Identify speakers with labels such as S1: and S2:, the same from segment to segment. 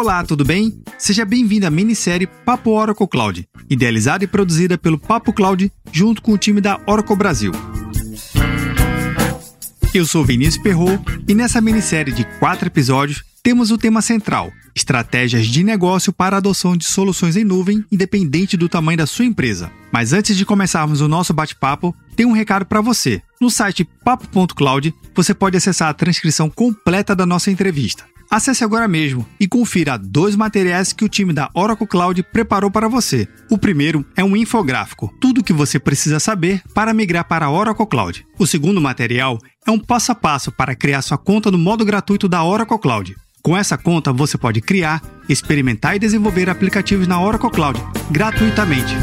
S1: Olá, tudo bem? Seja bem-vindo à minissérie Papo Oracle Cloud, idealizada e produzida pelo Papo Cloud junto com o time da Oracle Brasil. Eu sou Vinícius Perro e nessa minissérie de quatro episódios temos o tema central: estratégias de negócio para a adoção de soluções em nuvem, independente do tamanho da sua empresa. Mas antes de começarmos o nosso bate-papo, tem um recado para você. No site papo.cloud, você pode acessar a transcrição completa da nossa entrevista. Acesse agora mesmo e confira dois materiais que o time da Oracle Cloud preparou para você. O primeiro é um infográfico, tudo o que você precisa saber para migrar para a Oracle Cloud. O segundo material é um passo a passo para criar sua conta no modo gratuito da Oracle Cloud. Com essa conta, você pode criar, experimentar e desenvolver aplicativos na Oracle Cloud gratuitamente.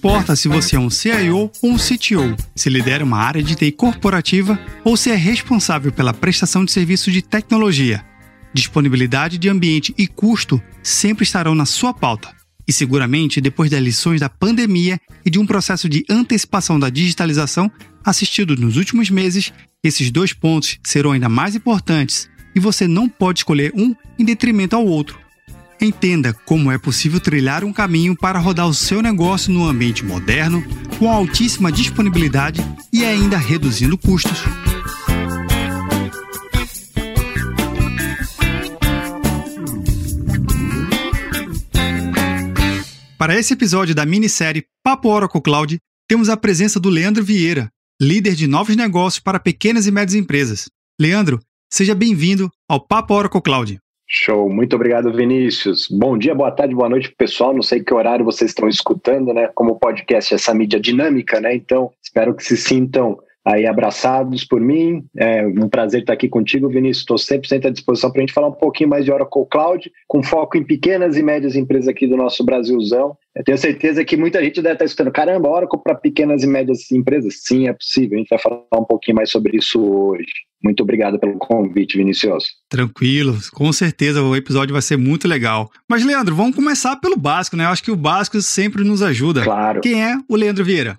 S1: Importa se você é um CIO ou um CTO, se lidera uma área de TI corporativa ou se é responsável pela prestação de serviços de tecnologia. Disponibilidade de ambiente e custo sempre estarão na sua pauta. E seguramente, depois das lições da pandemia e de um processo de antecipação da digitalização assistido nos últimos meses, esses dois pontos serão ainda mais importantes e você não pode escolher um em detrimento ao outro. Entenda como é possível trilhar um caminho para rodar o seu negócio num ambiente moderno, com altíssima disponibilidade e ainda reduzindo custos. Para esse episódio da minissérie Papo Oracle Cloud, temos a presença do Leandro Vieira, líder de novos negócios para pequenas e médias empresas. Leandro, seja bem-vindo ao Papo Oracle Cloud.
S2: Show, muito obrigado, Vinícius. Bom dia, boa tarde, boa noite, pessoal. Não sei que horário vocês estão escutando, né? Como podcast, essa mídia dinâmica, né? Então, espero que se sintam aí abraçados por mim. É um prazer estar aqui contigo, Vinícius. Estou 100% à disposição para a gente falar um pouquinho mais de Oracle Cloud, com foco em pequenas e médias empresas aqui do nosso Brasilzão. Eu tenho certeza que muita gente deve estar escutando, caramba, Oracle para pequenas e médias empresas? Sim, é possível. A gente vai falar um pouquinho mais sobre isso hoje. Muito obrigado pelo convite, Vinicius.
S1: Tranquilo, com certeza o episódio vai ser muito legal. Mas, Leandro, vamos começar pelo básico, né? Eu acho que o básico sempre nos ajuda.
S2: Claro.
S1: Quem é o Leandro Vieira?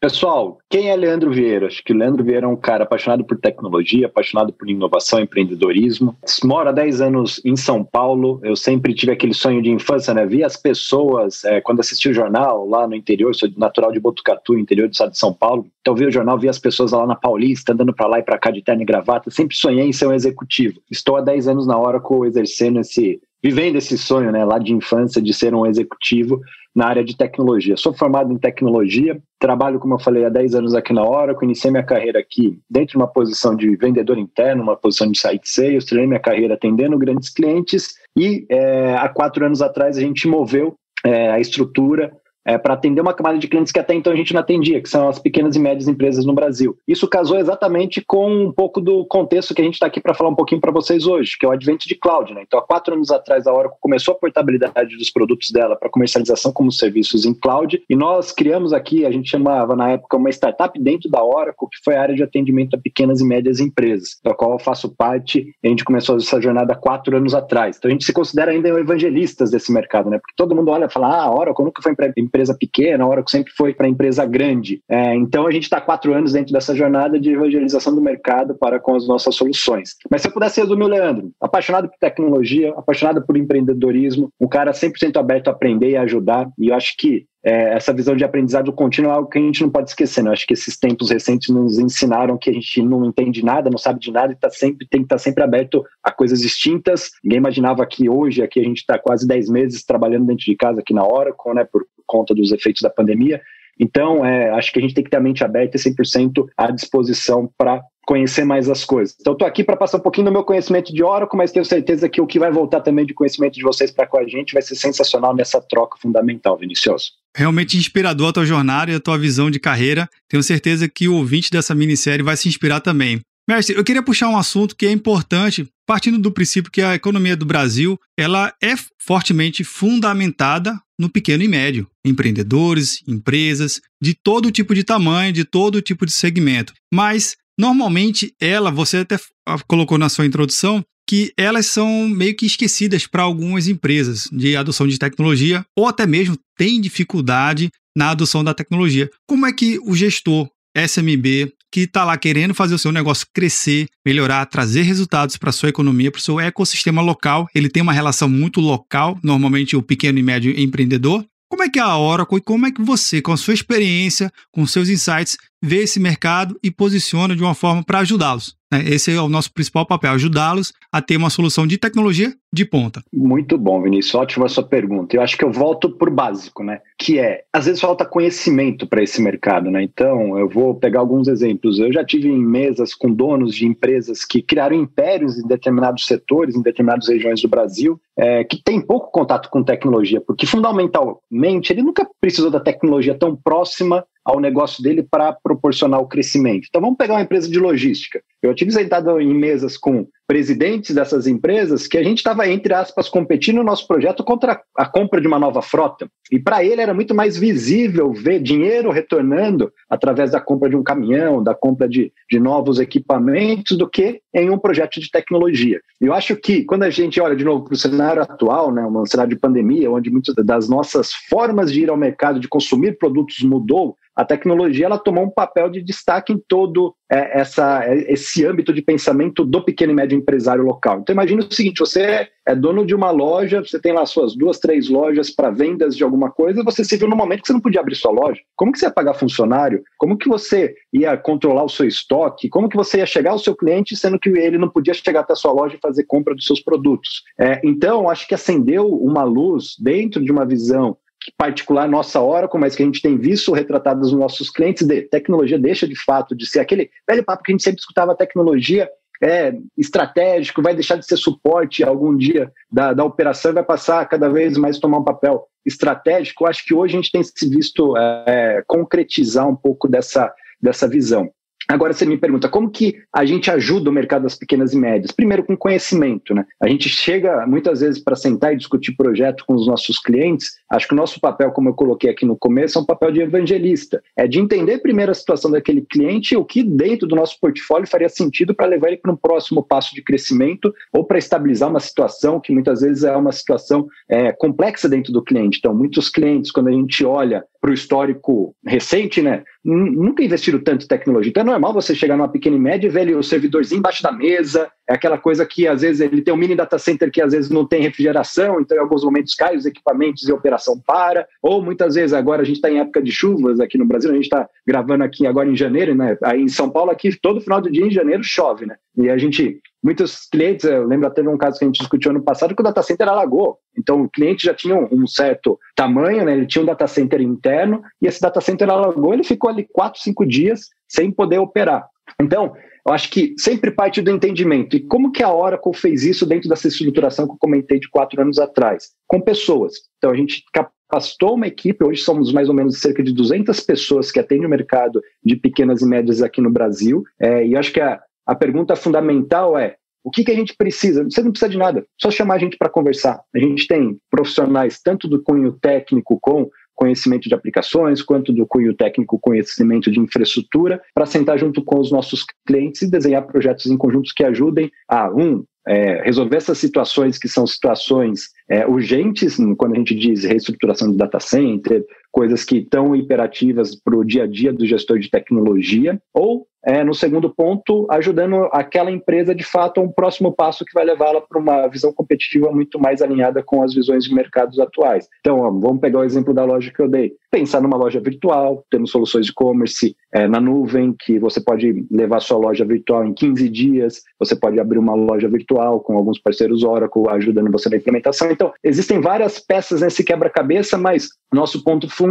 S2: Pessoal, quem é Leandro Vieira? Acho que Leandro Vieira é um cara apaixonado por tecnologia, apaixonado por inovação, empreendedorismo. Moro há 10 anos em São Paulo. Eu sempre tive aquele sonho de infância, né? Vi as pessoas, é, quando assisti o jornal lá no interior, sou natural de Botucatu, interior do estado de São Paulo. Então, vi o jornal, vi as pessoas lá na Paulista, andando para lá e para cá de terno e gravata. Sempre sonhei em ser um executivo. Estou há 10 anos na Oracle exercendo esse, vivendo esse sonho, né, lá de infância, de ser um executivo na área de tecnologia. Sou formado em tecnologia, trabalho, como eu falei, há 10 anos aqui na Oracle, iniciei minha carreira aqui dentro de uma posição de vendedor interno, uma posição de site sales, treinei minha carreira atendendo grandes clientes e é, há quatro anos atrás a gente moveu é, a estrutura é, para atender uma camada de clientes que até então a gente não atendia, que são as pequenas e médias empresas no Brasil. Isso casou exatamente com um pouco do contexto que a gente está aqui para falar um pouquinho para vocês hoje, que é o advento de cloud. Né? Então, há quatro anos atrás, a Oracle começou a portabilidade dos produtos dela para comercialização como serviços em cloud, e nós criamos aqui, a gente chamava na época uma startup dentro da Oracle, que foi a área de atendimento a pequenas e médias empresas, da qual eu faço parte, a gente começou essa jornada há quatro anos atrás. Então, a gente se considera ainda evangelistas desse mercado, né? porque todo mundo olha e fala, ah, a Oracle nunca foi empresa empresa pequena, a Oracle sempre foi para empresa grande. É, então a gente está quatro anos dentro dessa jornada de evangelização do mercado para com as nossas soluções. Mas se eu pudesse resumir o Leandro, apaixonado por tecnologia, apaixonado por empreendedorismo, um cara 100% aberto a aprender e ajudar, e eu acho que é, essa visão de aprendizado contínuo é algo que a gente não pode esquecer. Né? Acho que esses tempos recentes nos ensinaram que a gente não entende nada, não sabe de nada e tá sempre, tem que estar tá sempre aberto a coisas distintas. Ninguém imaginava que hoje, aqui a gente está quase 10 meses trabalhando dentro de casa aqui na Oracle, né, por conta dos efeitos da pandemia. Então, é, acho que a gente tem que ter a mente aberta e 100% à disposição para conhecer mais as coisas. Então, estou aqui para passar um pouquinho do meu conhecimento de Oracle, mas tenho certeza que o que vai voltar também de conhecimento de vocês para com a gente vai ser sensacional nessa troca fundamental, Vinicius.
S1: Realmente inspirador a tua jornada e a tua visão de carreira. Tenho certeza que o ouvinte dessa minissérie vai se inspirar também. Mestre, eu queria puxar um assunto que é importante, partindo do princípio que a economia do Brasil ela é fortemente fundamentada no pequeno e médio, empreendedores, empresas de todo tipo de tamanho, de todo tipo de segmento. Mas Normalmente, ela, você até colocou na sua introdução, que elas são meio que esquecidas para algumas empresas de adoção de tecnologia ou até mesmo têm dificuldade na adoção da tecnologia. Como é que o gestor SMB que está lá querendo fazer o seu negócio crescer, melhorar, trazer resultados para sua economia, para o seu ecossistema local. Ele tem uma relação muito local, normalmente o pequeno e médio empreendedor. Como é que é a Oracle e como é que você, com a sua experiência, com seus insights, vê esse mercado e posiciona de uma forma para ajudá-los? Né? Esse é o nosso principal papel, ajudá-los a ter uma solução de tecnologia de ponta.
S2: Muito bom, Vinícius. Ótima sua pergunta. Eu acho que eu volto por básico, né? Que é, às vezes falta conhecimento para esse mercado, né? Então, eu vou pegar alguns exemplos. Eu já tive em mesas com donos de empresas que criaram impérios em determinados setores, em determinadas regiões do Brasil, é, que tem pouco contato com tecnologia, porque fundamentalmente ele nunca precisou da tecnologia tão próxima ao negócio dele para proporcionar o crescimento. Então vamos pegar uma empresa de logística. Eu tive sentado em mesas com presidentes dessas empresas que a gente estava, entre aspas, competindo no nosso projeto contra a compra de uma nova frota. E para ele era muito mais visível ver dinheiro retornando através da compra de um caminhão, da compra de, de novos equipamentos, do que em um projeto de tecnologia. Eu acho que quando a gente olha de novo para o cenário atual, né, um cenário de pandemia, onde muitas das nossas formas de ir ao mercado, de consumir produtos mudou, a tecnologia ela tomou um papel de destaque em todo é, essa, esse âmbito de pensamento do pequeno e médio empresário local. Então imagine o seguinte, você é dono de uma loja, você tem lá suas duas, três lojas para vendas de alguma coisa, você se viu no momento que você não podia abrir sua loja. Como que você ia pagar funcionário? Como que você ia controlar o seu estoque? Como que você ia chegar ao seu cliente sendo que ele não podia chegar até a sua loja e fazer compra dos seus produtos? É, então, acho que acendeu uma luz dentro de uma visão particular nossa Oracle, mas que a gente tem visto retratado nos nossos clientes, de tecnologia deixa de fato de ser aquele velho papo que a gente sempre escutava, tecnologia é estratégico, vai deixar de ser suporte algum dia da, da operação e vai passar cada vez mais tomar um papel estratégico. Eu acho que hoje a gente tem se visto é, concretizar um pouco dessa, dessa visão. Agora você me pergunta como que a gente ajuda o mercado das pequenas e médias? Primeiro com conhecimento, né? A gente chega muitas vezes para sentar e discutir projeto com os nossos clientes. Acho que o nosso papel, como eu coloquei aqui no começo, é um papel de evangelista. É de entender primeiro a situação daquele cliente e o que dentro do nosso portfólio faria sentido para levar ele para um próximo passo de crescimento ou para estabilizar uma situação que muitas vezes é uma situação é, complexa dentro do cliente. Então, muitos clientes, quando a gente olha para o histórico recente, né? Nunca investiram tanto em tecnologia. Então é normal você chegar numa pequena e média e ver o servidorzinho embaixo da mesa. É aquela coisa que às vezes ele tem um mini data center que às vezes não tem refrigeração, então em alguns momentos cai os equipamentos e a operação para. Ou muitas vezes agora a gente está em época de chuvas aqui no Brasil, a gente está gravando aqui agora em janeiro, né? Aí em São Paulo aqui todo final do dia em janeiro chove, né? E a gente muitos clientes, eu lembro até de um caso que a gente discutiu ano passado, que o data center alagou. Então, o cliente já tinha um certo tamanho, né? ele tinha um data center interno, e esse data center alagou, ele ficou ali quatro, cinco dias sem poder operar. Então, eu acho que sempre parte do entendimento. E como que a Oracle fez isso dentro dessa estruturação que eu comentei de quatro anos atrás? Com pessoas. Então, a gente capacitou uma equipe, hoje somos mais ou menos cerca de 200 pessoas que atendem o mercado de pequenas e médias aqui no Brasil, é, e acho que a, a pergunta fundamental é: o que, que a gente precisa? Você não precisa de nada, só chamar a gente para conversar. A gente tem profissionais tanto do cunho técnico com conhecimento de aplicações, quanto do cunho técnico, conhecimento de infraestrutura, para sentar junto com os nossos clientes e desenhar projetos em conjuntos que ajudem a, um, é, resolver essas situações que são situações é, urgentes, quando a gente diz reestruturação de data center, coisas que estão imperativas para o dia a dia do gestor de tecnologia, ou é, no segundo ponto, ajudando aquela empresa de fato a um próximo passo que vai levá-la para uma visão competitiva muito mais alinhada com as visões de mercados atuais. Então, vamos pegar o exemplo da loja que eu dei. Pensar numa loja virtual, temos soluções de e-commerce é, na nuvem, que você pode levar sua loja virtual em 15 dias, você pode abrir uma loja virtual com alguns parceiros Oracle ajudando você na implementação. Então, existem várias peças nesse quebra-cabeça, mas nosso ponto fundamental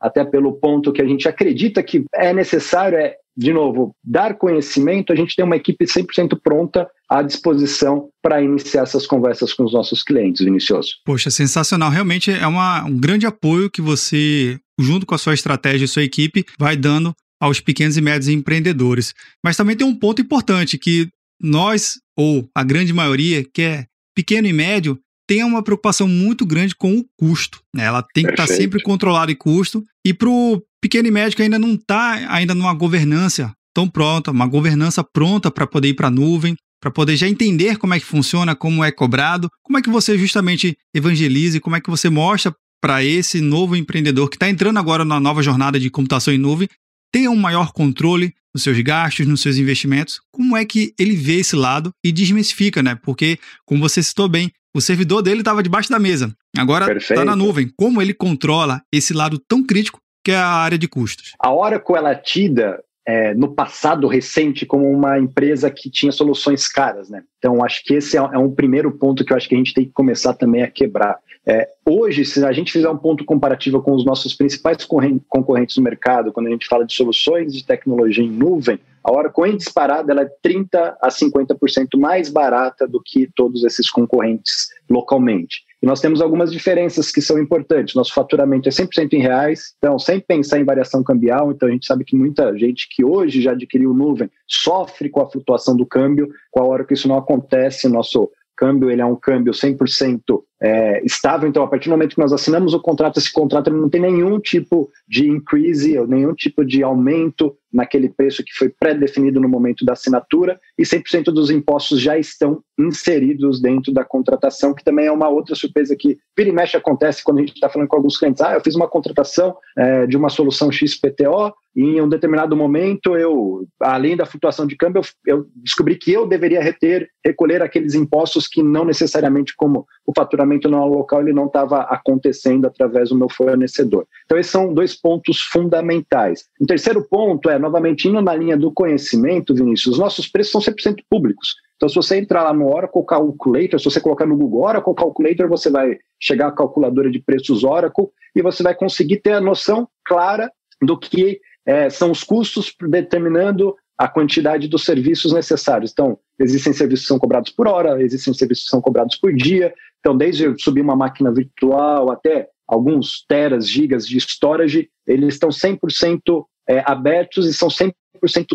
S2: até pelo ponto que a gente acredita que é necessário, é de novo, dar conhecimento, a gente tem uma equipe 100% pronta à disposição para iniciar essas conversas com os nossos clientes, Vinicioso.
S1: Poxa, sensacional. Realmente é uma, um grande apoio que você, junto com a sua estratégia e sua equipe, vai dando aos pequenos e médios empreendedores. Mas também tem um ponto importante que nós, ou a grande maioria, que é pequeno e médio, tem uma preocupação muito grande com o custo. Né? Ela tem que estar tá sempre controlada em custo. E para o pequeno e médio ainda não está ainda numa governança tão pronta, uma governança pronta para poder ir para a nuvem, para poder já entender como é que funciona, como é cobrado, como é que você justamente evangeliza, como é que você mostra para esse novo empreendedor que está entrando agora na nova jornada de computação em nuvem, tenha um maior controle nos seus gastos, nos seus investimentos. Como é que ele vê esse lado e desmistifica, né? Porque, como você citou bem, o servidor dele estava debaixo da mesa, agora está na nuvem. Como ele controla esse lado tão crítico que é a área de custos?
S2: A Oracle ela tida é, no passado recente como uma empresa que tinha soluções caras, né? Então acho que esse é, é um primeiro ponto que eu acho que a gente tem que começar também a quebrar. É, hoje, se a gente fizer um ponto comparativo com os nossos principais concorrentes no mercado, quando a gente fala de soluções de tecnologia em nuvem, a Oracle em disparada ela é 30 a 50% mais barata do que todos esses concorrentes localmente. E nós temos algumas diferenças que são importantes. Nosso faturamento é 100% em reais, então sem pensar em variação cambial. Então a gente sabe que muita gente que hoje já adquiriu nuvem sofre com a flutuação do câmbio. Com a hora que isso não acontece, nosso câmbio ele é um câmbio 100% é, estável. Então, a partir do momento que nós assinamos o contrato, esse contrato não tem nenhum tipo de increase ou nenhum tipo de aumento naquele preço que foi pré-definido no momento da assinatura e 100% dos impostos já estão inseridos dentro da contratação, que também é uma outra surpresa que vira e mexe acontece quando a gente está falando com alguns clientes. Ah, eu fiz uma contratação é, de uma solução XPTO e em um determinado momento eu, além da flutuação de câmbio, eu, eu descobri que eu deveria reter, recolher aqueles impostos que não necessariamente como o faturamento não local ele não estava acontecendo através do meu fornecedor. Então esses são dois pontos fundamentais. O terceiro ponto é novamente indo na linha do conhecimento, Vinícius, os nossos preços são 100% públicos. Então, se você entrar lá no Oracle Calculator, se você colocar no Google Oracle Calculator, você vai chegar à calculadora de preços Oracle e você vai conseguir ter a noção clara do que é, são os custos determinando a quantidade dos serviços necessários. Então, existem serviços que são cobrados por hora, existem serviços que são cobrados por dia. Então, desde subir uma máquina virtual até alguns teras, gigas de storage, eles estão 100% é, abertos e são 100%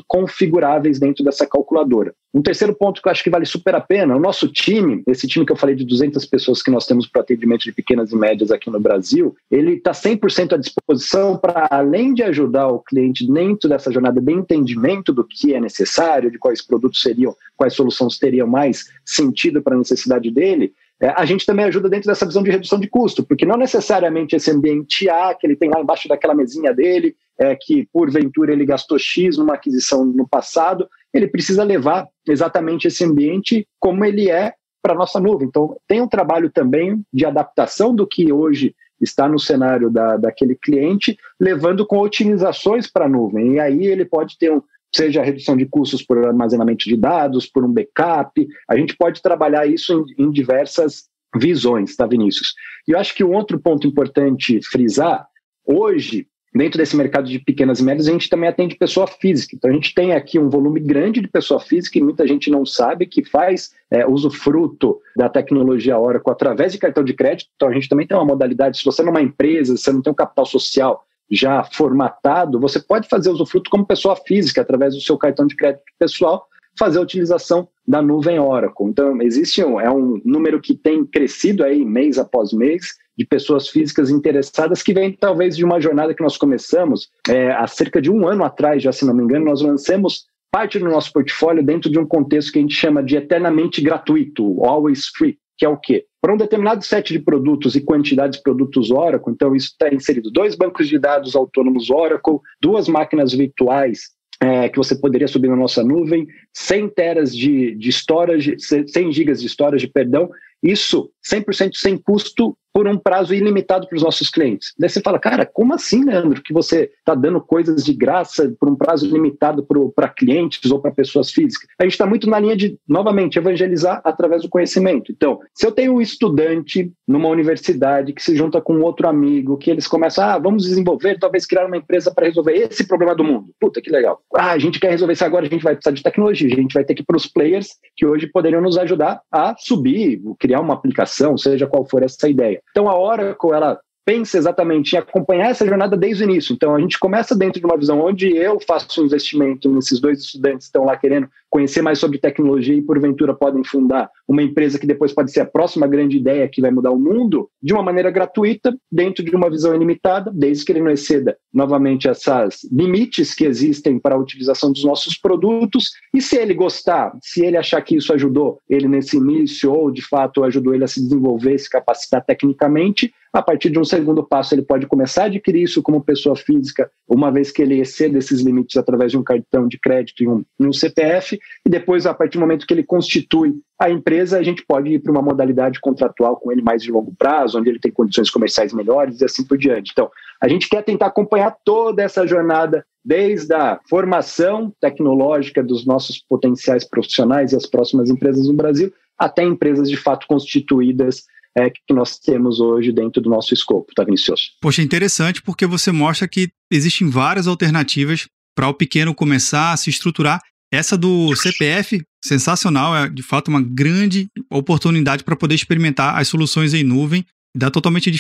S2: configuráveis dentro dessa calculadora. Um terceiro ponto que eu acho que vale super a pena, o nosso time, esse time que eu falei de 200 pessoas que nós temos para atendimento de pequenas e médias aqui no Brasil, ele está 100% à disposição para, além de ajudar o cliente dentro dessa jornada de entendimento do que é necessário, de quais produtos seriam, quais soluções teriam mais sentido para a necessidade dele, é, a gente também ajuda dentro dessa visão de redução de custo, porque não necessariamente esse ambiente A que ele tem lá embaixo daquela mesinha dele, é, que porventura ele gastou X numa aquisição no passado, ele precisa levar exatamente esse ambiente como ele é para a nossa nuvem. Então, tem um trabalho também de adaptação do que hoje está no cenário da, daquele cliente, levando com otimizações para a nuvem. E aí ele pode ter um, seja redução de custos por armazenamento de dados, por um backup. A gente pode trabalhar isso em, em diversas visões, tá, Vinícius? E eu acho que um outro ponto importante frisar, hoje, dentro desse mercado de pequenas e médias, a gente também atende pessoa física. Então, a gente tem aqui um volume grande de pessoa física e muita gente não sabe que faz é, usufruto da tecnologia Oracle através de cartão de crédito. Então, a gente também tem uma modalidade, se você não é uma empresa, você não tem um capital social já formatado, você pode fazer usufruto como pessoa física, através do seu cartão de crédito pessoal, fazer a utilização da nuvem Oracle. Então, existe um, é um número que tem crescido aí mês após mês de pessoas físicas interessadas que vem talvez de uma jornada que nós começamos é, há cerca de um ano atrás, já se não me engano, nós lançamos parte do nosso portfólio dentro de um contexto que a gente chama de eternamente gratuito, always free, que é o quê? Para um determinado set de produtos e quantidades de produtos Oracle, então isso está inserido dois bancos de dados autônomos Oracle, duas máquinas virtuais é, que você poderia subir na nossa nuvem, 100 teras de, de storage, 100 gigas de storage, perdão, isso 100% sem custo por um prazo ilimitado para os nossos clientes. Daí você fala, cara, como assim, Leandro, que você está dando coisas de graça por um prazo limitado para clientes ou para pessoas físicas? A gente está muito na linha de, novamente, evangelizar através do conhecimento. Então, se eu tenho um estudante numa universidade que se junta com outro amigo, que eles começam, ah, vamos desenvolver, talvez criar uma empresa para resolver esse problema do mundo. Puta, que legal. Ah, a gente quer resolver isso agora, a gente vai precisar de tecnologia, a gente vai ter que ir para os players que hoje poderiam nos ajudar a subir, criar uma aplicação, seja qual for essa ideia. Então a Oracle, ela pensa exatamente em acompanhar essa jornada desde o início. Então, a gente começa dentro de uma visão onde eu faço um investimento nesses dois estudantes que estão lá querendo conhecer mais sobre tecnologia e, porventura, podem fundar uma empresa que depois pode ser a próxima grande ideia que vai mudar o mundo, de uma maneira gratuita, dentro de uma visão ilimitada, desde que ele não exceda novamente esses limites que existem para a utilização dos nossos produtos. E se ele gostar, se ele achar que isso ajudou ele nesse início, ou de fato ajudou ele a se desenvolver, se capacitar tecnicamente, a partir de um segundo passo, ele pode começar a adquirir isso como pessoa física, uma vez que ele exceda esses limites através de um cartão de crédito e um, e um CPF, e depois, a partir do momento que ele constitui a empresa, a gente pode ir para uma modalidade contratual com ele mais de longo prazo, onde ele tem condições comerciais melhores e assim por diante. Então, a gente quer tentar acompanhar toda essa jornada, desde a formação tecnológica dos nossos potenciais profissionais e as próximas empresas no Brasil, até empresas de fato constituídas é, que nós temos hoje dentro do nosso escopo, tá, Vinicius?
S1: Poxa, interessante porque você mostra que existem várias alternativas para o pequeno começar a se estruturar. Essa do CPF, sensacional, é de fato uma grande oportunidade para poder experimentar as soluções em nuvem, dá totalmente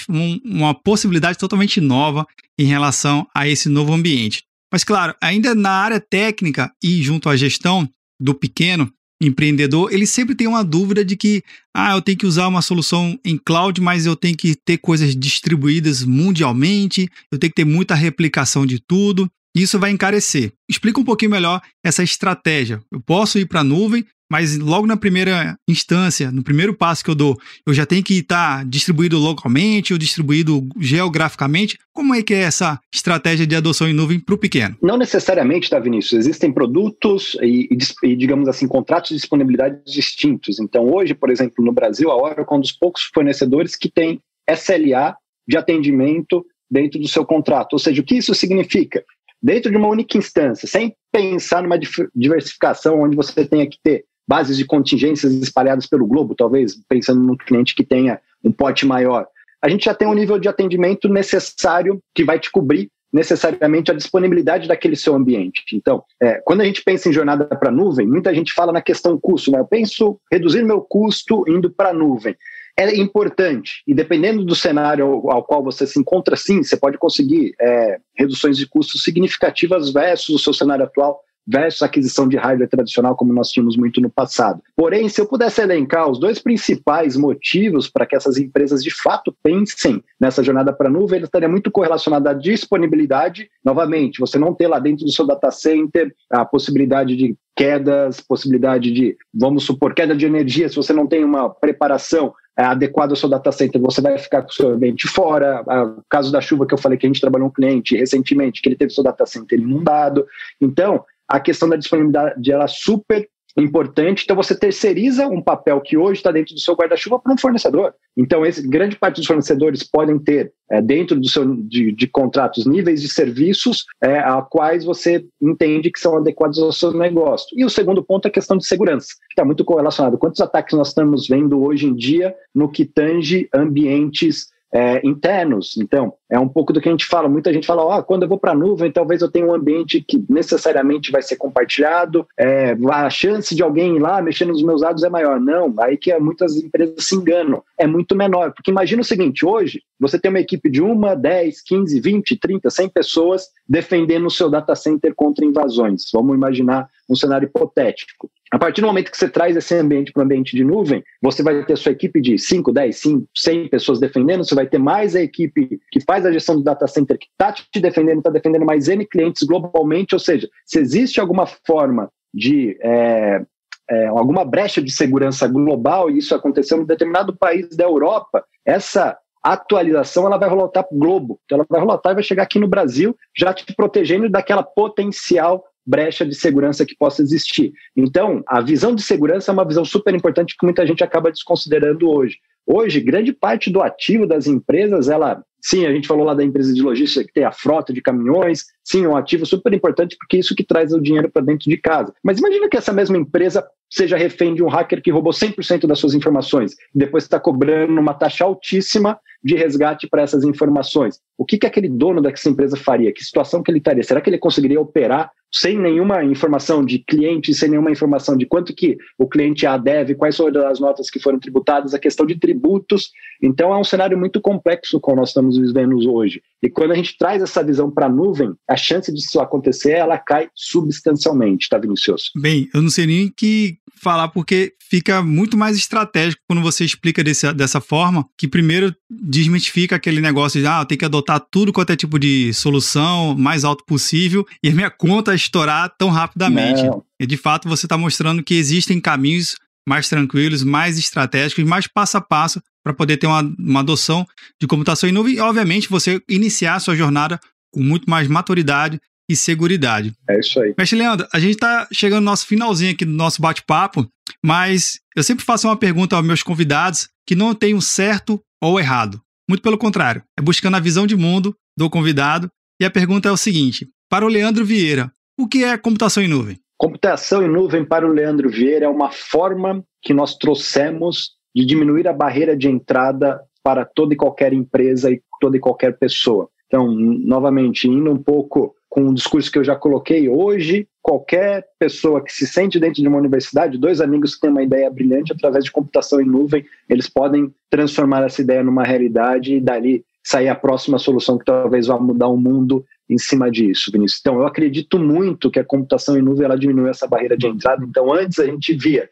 S1: uma possibilidade totalmente nova em relação a esse novo ambiente. Mas claro, ainda na área técnica e junto à gestão do pequeno, empreendedor, ele sempre tem uma dúvida de que, ah, eu tenho que usar uma solução em cloud, mas eu tenho que ter coisas distribuídas mundialmente, eu tenho que ter muita replicação de tudo. Isso vai encarecer. Explica um pouquinho melhor essa estratégia. Eu posso ir para a nuvem, mas logo na primeira instância, no primeiro passo que eu dou, eu já tenho que estar tá distribuído localmente ou distribuído geograficamente. Como é que é essa estratégia de adoção em nuvem para o pequeno?
S2: Não necessariamente, tá, Vinícius? Existem produtos e, e, digamos assim, contratos de disponibilidade distintos. Então, hoje, por exemplo, no Brasil, a Oracle é um dos poucos fornecedores que tem SLA de atendimento dentro do seu contrato. Ou seja, o que isso significa? Dentro de uma única instância, sem pensar numa diversificação onde você tenha que ter bases de contingências espalhadas pelo globo, talvez pensando num cliente que tenha um pote maior. A gente já tem um nível de atendimento necessário que vai te cobrir necessariamente a disponibilidade daquele seu ambiente. Então, é, quando a gente pensa em jornada para nuvem, muita gente fala na questão custo, né? Eu penso reduzir meu custo indo para a nuvem. É importante, e dependendo do cenário ao, qual você se encontra, sim, você pode conseguir é, reduções de custos significativas versus o seu cenário atual versus aquisição de hardware tradicional, como nós tínhamos muito no passado. Porém, se eu pudesse elencar os dois principais motivos para que essas empresas de fato pensem nessa jornada para a nuvem, ele estaria muito correlacionado à disponibilidade. Novamente, você não ter lá dentro do seu data center a possibilidade de quedas, possibilidade de, vamos supor, queda de energia, se você não tem uma preparação é, adequada ao seu data center, você vai ficar com o seu ambiente fora. O caso da chuva que eu falei que a gente trabalhou um cliente recentemente, que ele teve seu data center inundado. Então, a questão da disponibilidade ela é super importante. Então, você terceiriza um papel que hoje está dentro do seu guarda-chuva para um fornecedor. Então, esse, grande parte dos fornecedores podem ter, é, dentro do seu, de, de, contratos, níveis de serviços é, a quais você entende que são adequados ao seu negócio. E o segundo ponto é a questão de segurança, que está muito correlacionado. Quantos ataques nós estamos vendo hoje em dia no que tange ambientes é, internos. Então, é um pouco do que a gente fala. Muita gente fala, oh, quando eu vou para a nuvem, talvez eu tenha um ambiente que necessariamente vai ser compartilhado, é, a chance de alguém ir lá mexer nos meus dados é maior. Não, aí que muitas empresas se enganam. É muito menor. Porque imagina o seguinte, hoje você tem uma equipe de uma, 10, 15, 20, 30, 100 pessoas defendendo o seu data center contra invasões. Vamos imaginar um cenário hipotético. A partir do momento que você traz esse ambiente para o ambiente de nuvem, você vai ter a sua equipe de 5, 10, 5, 100 pessoas defendendo, você vai ter mais a equipe que faz a gestão do data center que está te defendendo, está defendendo mais N clientes globalmente, ou seja, se existe alguma forma de é, é, alguma brecha de segurança global, e isso aconteceu em determinado país da Europa, essa atualização ela vai rolar para o globo. Então ela vai rolar e vai chegar aqui no Brasil, já te protegendo daquela potencial brecha de segurança que possa existir. Então, a visão de segurança é uma visão super importante que muita gente acaba desconsiderando hoje. Hoje, grande parte do ativo das empresas, ela, sim, a gente falou lá da empresa de logística que tem a frota de caminhões, sim, um ativo super importante porque é isso que traz o dinheiro para dentro de casa. Mas imagina que essa mesma empresa seja refém de um hacker que roubou 100% das suas informações e depois está cobrando uma taxa altíssima de resgate para essas informações. O que, que aquele dono dessa empresa faria? Que situação que ele estaria? Será que ele conseguiria operar sem nenhuma informação de cliente, sem nenhuma informação de quanto que o cliente A deve, quais são as notas que foram tributadas, a questão de tributos. Então é um cenário muito complexo como nós estamos vivendo hoje. E quando a gente traz essa visão para a nuvem, a chance disso acontecer, ela cai substancialmente, tá, Vinicius?
S1: Bem, eu não sei nem que falar porque fica muito mais estratégico quando você explica desse, dessa forma, que primeiro desmitifica aquele negócio de, ah, tem que adotar tudo quanto é tipo de solução, mais alto possível, e a minha conta estourar tão rapidamente. Não. E de fato você está mostrando que existem caminhos mais tranquilos, mais estratégicos, mais passo a passo para poder ter uma, uma adoção de computação em nuvem e, obviamente, você iniciar a sua jornada com muito mais maturidade e seguridade.
S2: É isso aí.
S1: Mestre Leandro, a gente está chegando no nosso finalzinho aqui do nosso bate-papo, mas eu sempre faço uma pergunta aos meus convidados que não tem um certo ou errado. Muito pelo contrário, é buscando a visão de mundo do convidado. E a pergunta é o seguinte: para o Leandro Vieira, o que é computação em nuvem?
S2: Computação em nuvem para o Leandro Vieira é uma forma que nós trouxemos de diminuir a barreira de entrada para toda e qualquer empresa e toda e qualquer pessoa. Então, novamente, indo um pouco com o discurso que eu já coloquei, hoje, qualquer pessoa que se sente dentro de uma universidade, dois amigos que têm uma ideia brilhante, através de computação em nuvem, eles podem transformar essa ideia numa realidade e dali sair a próxima solução que talvez vá mudar o mundo em cima disso, Vinícius. Então, eu acredito muito que a computação em nuvem ela diminui essa barreira de entrada. Então, antes a gente via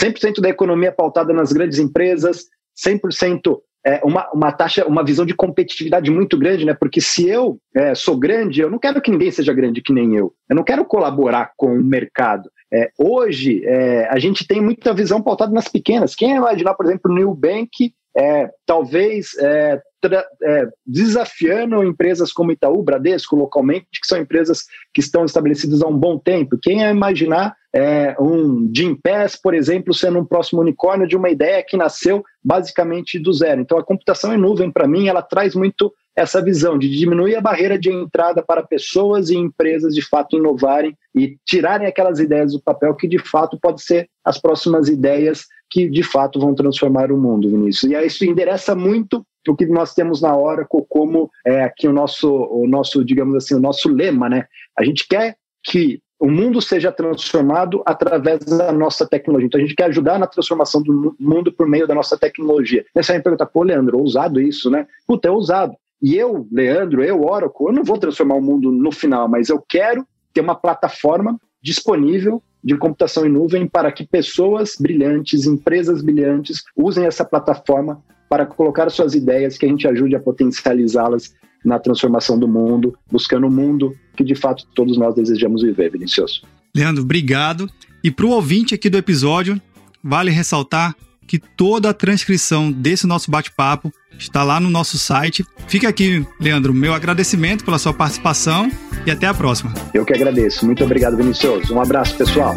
S2: 100% da economia pautada nas grandes empresas, 100% é, uma, uma taxa, uma visão de competitividade muito grande, né? Porque se eu é, sou grande, eu não quero que ninguém seja grande que nem eu. Eu não quero colaborar com o mercado. É, hoje, é, a gente tem muita visão pautada nas pequenas. Quem imaginar, por exemplo, o Nubank, é, talvez é, é, desafiando empresas como Itaú, Bradesco, localmente, que são empresas que estão estabelecidas há um bom tempo. Quem imaginar é, um Jim Pass, por exemplo, sendo um próximo unicórnio de uma ideia que nasceu basicamente do zero. Então, a computação em nuvem, para mim, ela traz muito essa visão de diminuir a barreira de entrada para pessoas e empresas de fato inovarem e tirarem aquelas ideias do papel que de fato pode ser as próximas ideias que de fato vão transformar o mundo, Vinícius. E isso endereça muito o que nós temos na Oracle como é, aqui o nosso, o nosso, digamos assim, o nosso lema, né? A gente quer que o mundo seja transformado através da nossa tecnologia. Então a gente quer ajudar na transformação do mundo por meio da nossa tecnologia. Aí você me perguntar, pô, Leandro, ousado isso, né? Puta, é ousado. E eu, Leandro, eu, Oracle, eu não vou transformar o mundo no final, mas eu quero ter uma plataforma disponível de computação em nuvem para que pessoas brilhantes, empresas brilhantes usem essa plataforma para colocar suas ideias, que a gente ajude a potencializá-las na transformação do mundo, buscando o mundo que de fato todos nós desejamos viver, Vinicius.
S1: Leandro, obrigado. E para o ouvinte aqui do episódio, vale ressaltar que toda a transcrição desse nosso bate-papo está lá no nosso site. Fica aqui, Leandro, meu agradecimento pela sua participação e até a próxima.
S2: Eu que agradeço. Muito obrigado, Vinicius. Um abraço, pessoal.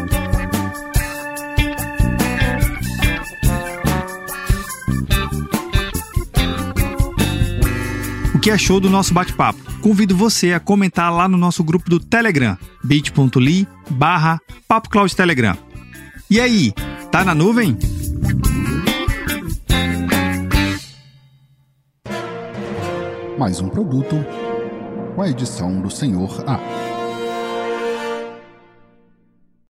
S1: Que achou do nosso bate-papo. Convido você a comentar lá no nosso grupo do Telegram, bit.ly barra Telegram. E aí, tá na nuvem?
S3: Mais um produto com a edição do Senhor A.